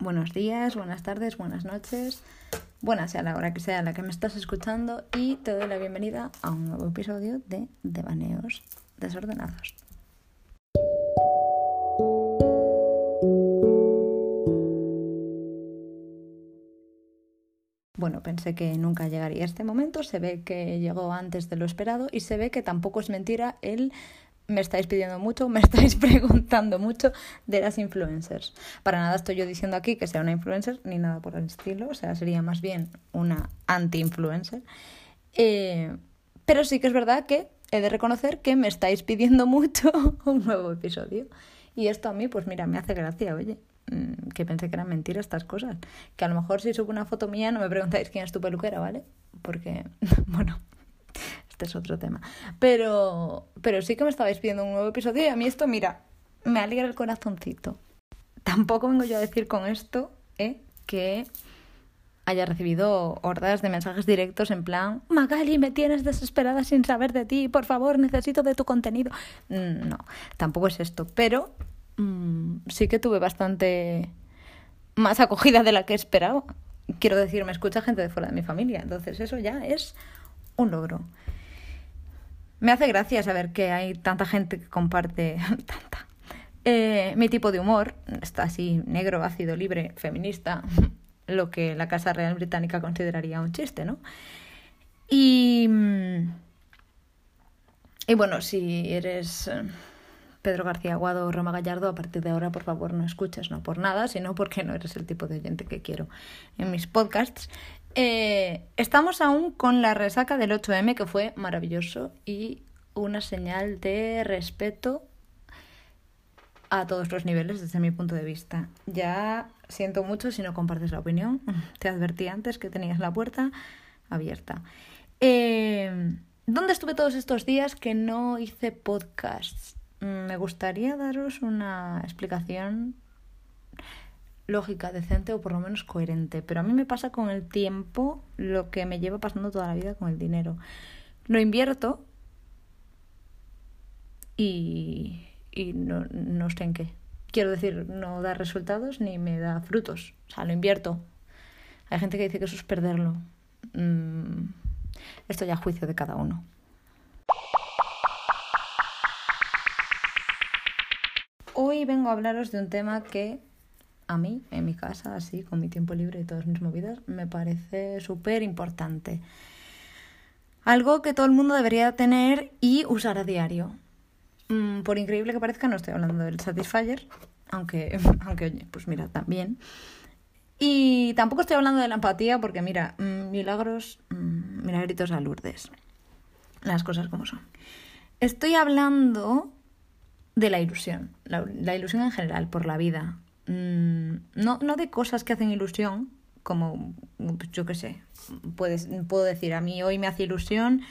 buenos días, buenas tardes, buenas noches, buenas sea la hora que sea la que me estás escuchando y te doy la bienvenida a un nuevo episodio de Devaneos Desordenados. Bueno, pensé que nunca llegaría este momento, se ve que llegó antes de lo esperado y se ve que tampoco es mentira el me estáis pidiendo mucho, me estáis preguntando mucho de las influencers. Para nada estoy yo diciendo aquí que sea una influencer ni nada por el estilo, o sea, sería más bien una anti-influencer. Eh, pero sí que es verdad que he de reconocer que me estáis pidiendo mucho un nuevo episodio. Y esto a mí, pues mira, me hace gracia, oye, mm, que pensé que eran mentiras estas cosas. Que a lo mejor si subo una foto mía no me preguntáis quién es tu peluquera, ¿vale? Porque, bueno, este es otro tema. Pero, pero sí que me estabais pidiendo un nuevo episodio y a mí esto, mira, me alegra el corazoncito. Tampoco vengo yo a decir con esto ¿eh? que haya recibido hordas de mensajes directos en plan, Magali, me tienes desesperada sin saber de ti, por favor, necesito de tu contenido. Mm, no, tampoco es esto, pero mm, sí que tuve bastante más acogida de la que esperaba. Quiero decir, me escucha gente de fuera de mi familia, entonces eso ya es un logro. Me hace gracia saber que hay tanta gente que comparte tanta. Eh, mi tipo de humor está así negro, ácido, libre, feminista, lo que la Casa Real Británica consideraría un chiste, ¿no? Y, y bueno, si eres eh, Pedro García Aguado o Roma Gallardo, a partir de ahora, por favor, no escuches, no por nada, sino porque no eres el tipo de oyente que quiero en mis podcasts. Eh, estamos aún con la resaca del 8M, que fue maravilloso y una señal de respeto a todos los niveles desde mi punto de vista. Ya siento mucho si no compartes la opinión. Te advertí antes que tenías la puerta abierta. Eh, ¿Dónde estuve todos estos días que no hice podcasts? Mm, me gustaría daros una explicación lógica, decente o por lo menos coherente. Pero a mí me pasa con el tiempo lo que me lleva pasando toda la vida con el dinero. Lo invierto y, y no, no sé en qué. Quiero decir, no da resultados ni me da frutos. O sea, lo invierto. Hay gente que dice que eso es perderlo. Mm, esto ya a juicio de cada uno. Hoy vengo a hablaros de un tema que a mí, en mi casa, así, con mi tiempo libre y todas mis movidas, me parece súper importante. Algo que todo el mundo debería tener y usar a diario. Mm, por increíble que parezca, no estoy hablando del Satisfyer, aunque, aunque oye, pues mira, también. Y tampoco estoy hablando de la empatía, porque mira, mm, milagros, mm, milagritos a Lourdes. Las cosas como son. Estoy hablando de la ilusión, la, la ilusión en general, por la vida, Mm, no, no de cosas que hacen ilusión, como yo qué sé, puedes, puedo decir, a mí hoy me hace ilusión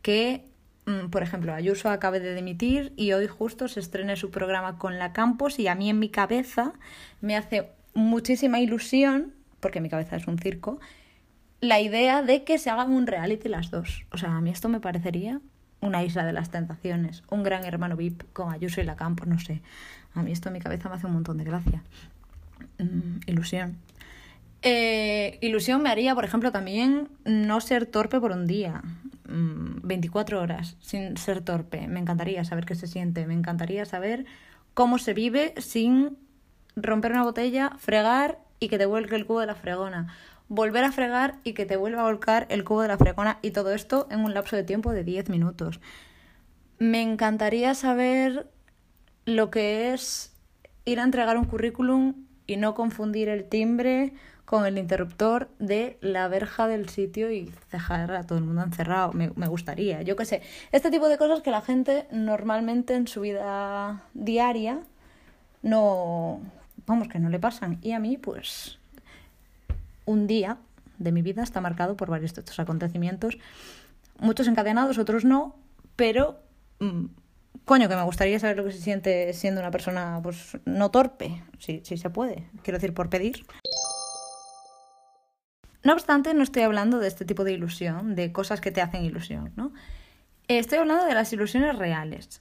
que, mm, por ejemplo, Ayuso acabe de dimitir y hoy justo se estrene su programa con la Campos y a mí en mi cabeza me hace muchísima ilusión, porque mi cabeza es un circo, la idea de que se hagan un reality las dos. O sea, a mí esto me parecería una isla de las tentaciones, un gran hermano VIP con Ayuso y la Campos, no sé. A mí esto en mi cabeza me hace un montón de gracia. Mm, ilusión. Eh, ilusión me haría, por ejemplo, también no ser torpe por un día. 24 mm, horas sin ser torpe. Me encantaría saber qué se siente. Me encantaría saber cómo se vive sin romper una botella, fregar y que te vuelque el cubo de la fregona. Volver a fregar y que te vuelva a volcar el cubo de la fregona. Y todo esto en un lapso de tiempo de 10 minutos. Me encantaría saber lo que es ir a entregar un currículum y no confundir el timbre con el interruptor de la verja del sitio y dejar a todo el mundo encerrado. Me, me gustaría, yo qué sé. Este tipo de cosas que la gente normalmente en su vida diaria no, vamos, que no le pasan. Y a mí, pues, un día de mi vida está marcado por varios de estos acontecimientos, muchos encadenados, otros no, pero mm, coño, que me gustaría saber lo que se siente siendo una persona, pues, no torpe, si, si se puede, quiero decir, por pedir. No obstante, no estoy hablando de este tipo de ilusión, de cosas que te hacen ilusión, ¿no? Estoy hablando de las ilusiones reales.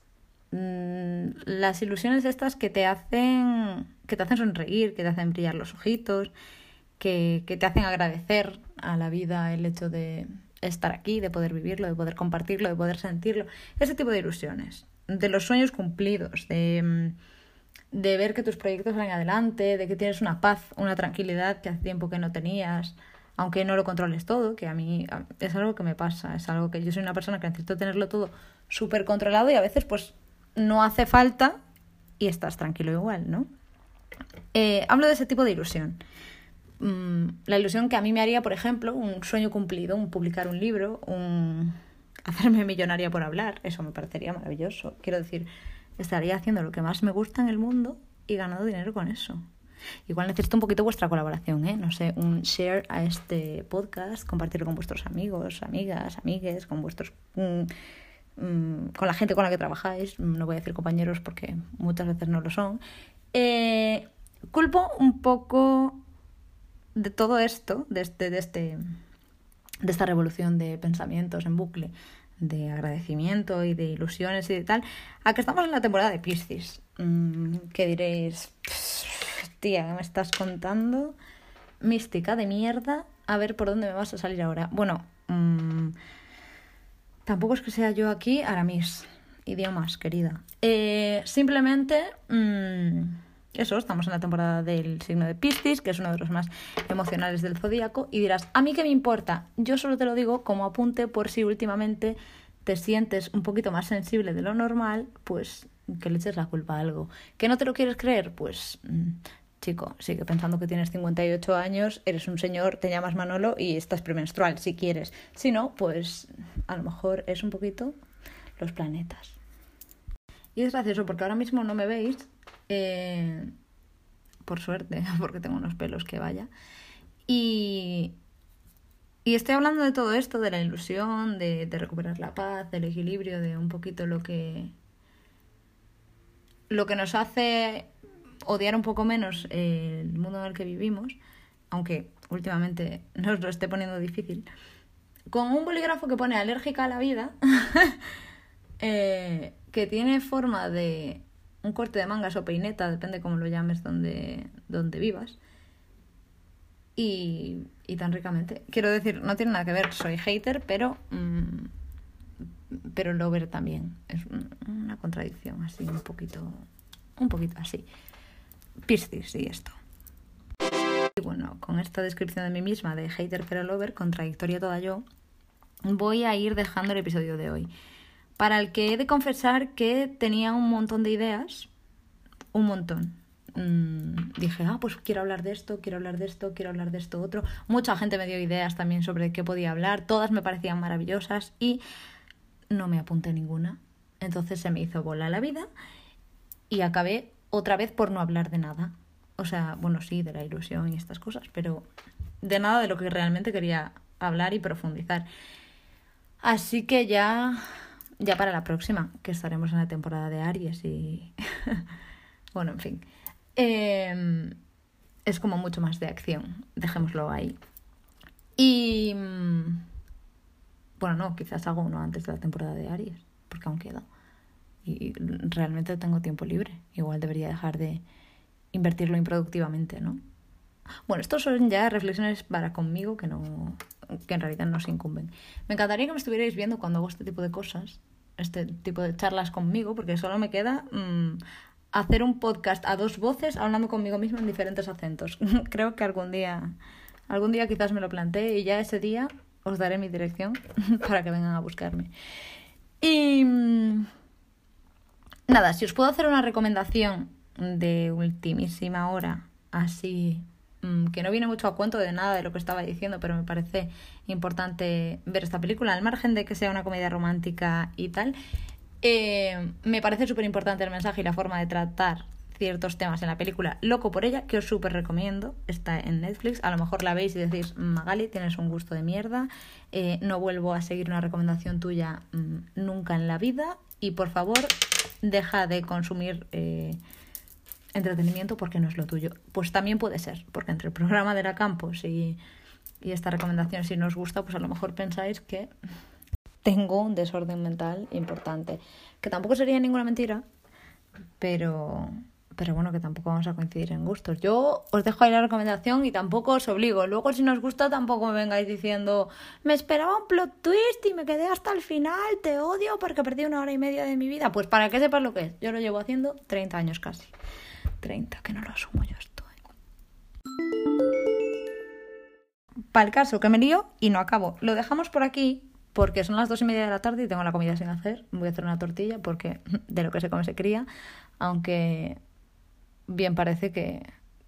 mm, las ilusiones estas que te hacen que te hacen sonreír, que te hacen brillar los ojitos, que, que te hacen agradecer a la vida el hecho de estar aquí, de poder vivirlo, de poder compartirlo, de poder sentirlo. Ese tipo de ilusiones, de los sueños cumplidos, de, de ver que tus proyectos van adelante, de que tienes una paz, una tranquilidad que hace tiempo que no tenías, aunque no lo controles todo, que a mí es algo que me pasa, es algo que yo soy una persona que necesito tenerlo todo súper controlado y a veces pues no hace falta y estás tranquilo igual, ¿no? Eh, hablo de ese tipo de ilusión. Mm, la ilusión que a mí me haría, por ejemplo, un sueño cumplido, un publicar un libro, un hacerme millonaria por hablar, eso me parecería maravilloso. Quiero decir, estaría haciendo lo que más me gusta en el mundo y ganando dinero con eso. Igual necesito un poquito vuestra colaboración, ¿eh? No sé, un share a este podcast, compartirlo con vuestros amigos, amigas, amigues, con vuestros... Mm, mm, con la gente con la que trabajáis, no voy a decir compañeros porque muchas veces no lo son. Eh, culpo un poco de todo esto, de, este, de, este, de esta revolución de pensamientos en bucle, de agradecimiento y de ilusiones y de tal, a que estamos en la temporada de Piscis. Mm, que diréis, tía, ¿qué me estás contando? Mística de mierda, a ver por dónde me vas a salir ahora. Bueno, mmm, tampoco es que sea yo aquí Aramis, idiomas, querida. Eh, simplemente, mmm, eso, estamos en la temporada del signo de Piscis, que es uno de los más emocionales del zodíaco, y dirás, ¿a mí qué me importa? Yo solo te lo digo como apunte por si últimamente te sientes un poquito más sensible de lo normal, pues que le eches la culpa a algo. ¿Que no te lo quieres creer? Pues mm, chico, sigue pensando que tienes 58 años, eres un señor, te llamas Manolo y estás premenstrual, si quieres. Si no, pues a lo mejor es un poquito los planetas. Y es gracioso porque ahora mismo no me veis, eh, por suerte, porque tengo unos pelos que vaya. Y, y estoy hablando de todo esto, de la ilusión, de, de recuperar la paz, del equilibrio, de un poquito lo que lo que nos hace odiar un poco menos el mundo en el que vivimos, aunque últimamente nos lo esté poniendo difícil, con un bolígrafo que pone alérgica a la vida, eh, que tiene forma de un corte de mangas o peineta, depende cómo lo llames donde, donde vivas, y, y tan ricamente. Quiero decir, no tiene nada que ver, soy hater, pero... Mmm, pero lover también. Es una contradicción así, un poquito, un poquito así. Piscis y esto. Y bueno, con esta descripción de mí misma de hater pero lover, contradictoria toda yo, voy a ir dejando el episodio de hoy. Para el que he de confesar que tenía un montón de ideas, un montón. Mm, dije, ah, pues quiero hablar de esto, quiero hablar de esto, quiero hablar de esto otro. Mucha gente me dio ideas también sobre qué podía hablar, todas me parecían maravillosas y no me apunté ninguna. Entonces se me hizo bola la vida y acabé otra vez por no hablar de nada. O sea, bueno, sí, de la ilusión y estas cosas, pero de nada de lo que realmente quería hablar y profundizar. Así que ya, ya para la próxima, que estaremos en la temporada de Aries y... bueno, en fin. Em, es como mucho más de acción, dejémoslo ahí. Y... Mm, bueno, no, quizás hago uno antes de la temporada de Aries, porque aún queda. Y realmente tengo tiempo libre. Igual debería dejar de invertirlo improductivamente, ¿no? Bueno, estos son ya reflexiones para conmigo que no que en realidad no se incumben. Me encantaría que me estuvierais viendo cuando hago este tipo de cosas, este tipo de charlas conmigo, porque solo me queda mmm, hacer un podcast a dos voces hablando conmigo misma en diferentes acentos. Creo que algún día, algún día quizás me lo plantee y ya ese día os daré mi dirección para que vengan a buscarme. Y mm, nada, si os puedo hacer una recomendación de ultimísima hora, así mm, que no viene mucho a cuento de nada de lo que estaba diciendo, pero me parece importante ver esta película, al margen de que sea una comedia romántica y tal. Eh, me parece súper importante el mensaje y la forma de tratar ciertos temas en la película Loco por ella, que os súper recomiendo. Está en Netflix. A lo mejor la veis y decís, Magali, tienes un gusto de mierda. Eh, no vuelvo a seguir una recomendación tuya mm, nunca en la vida. Y por favor, deja de consumir eh, entretenimiento porque no es lo tuyo. Pues también puede ser, porque entre el programa de la Campos y, esta recomendación, si no os gusta, pues a lo mejor pensáis que tengo un desorden mental importante. Que tampoco sería ninguna mentira, pero, pero bueno, que tampoco vamos a coincidir en gustos. Yo os dejo ahí la recomendación y tampoco os obligo. Luego, si nos gusta, tampoco me vengáis diciendo, me esperaba un plot twist y me quedé hasta el final, te odio porque perdí una hora y media de mi vida. Pues para que sepas lo que es. Yo lo llevo haciendo 30 años casi. 30, que no lo asumo yo esto. Para el caso, que me lío y no acabo. Lo dejamos por aquí porque son las dos y media de la tarde y tengo la comida sin hacer. Voy a hacer una tortilla porque de lo que se come se cría, aunque bien parece que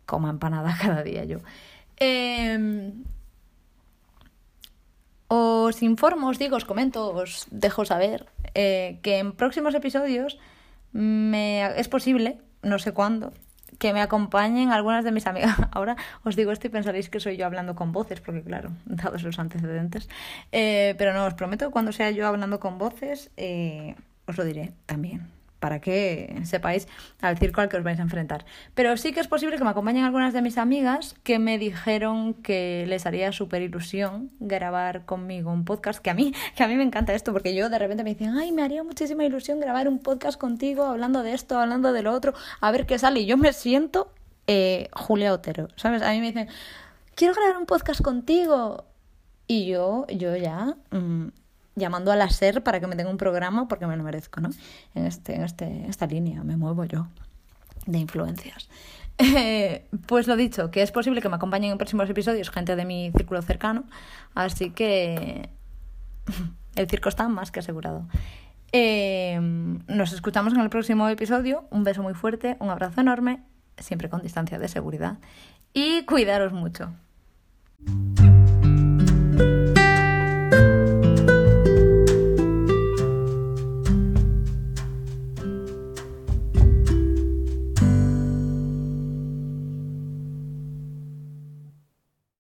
coma empanada cada día yo. Em, os informo, os digo, os comento, os dejo saber eh, que en próximos episodios me, es posible, no sé cuándo, que me acompañen algunas de mis amigas. Ahora os digo esto y pensaréis que soy yo hablando con voces, porque claro, dados los antecedentes. Eh, pero no, os prometo que cuando sea yo hablando con voces, eh, os lo diré también para que sepáis al circo al que os vais a enfrentar. Pero sí que es posible que me acompañen algunas de mis amigas que me dijeron que les haría súper ilusión grabar conmigo un podcast, que a mí, que a mí me encanta esto, porque yo de repente me dicen, ay, me haría muchísima ilusión grabar un podcast contigo, hablando de esto, hablando de lo otro, a ver qué sale. Y yo me siento eh, Julia Otero, ¿sabes? A mí me dicen, quiero grabar un podcast contigo. Y yo, yo ya... Mm, llamando a la SER para que me tenga un programa porque me lo merezco, ¿no? En, este, en este, esta línea me muevo yo de influencias. pues lo dicho, que es posible que me acompañen en próximos episodios gente de mi círculo cercano, así que el circo está más que asegurado. Eh, nos escuchamos en el próximo episodio. Un beso muy fuerte, un abrazo enorme, siempre con distancia de seguridad y cuidaros mucho.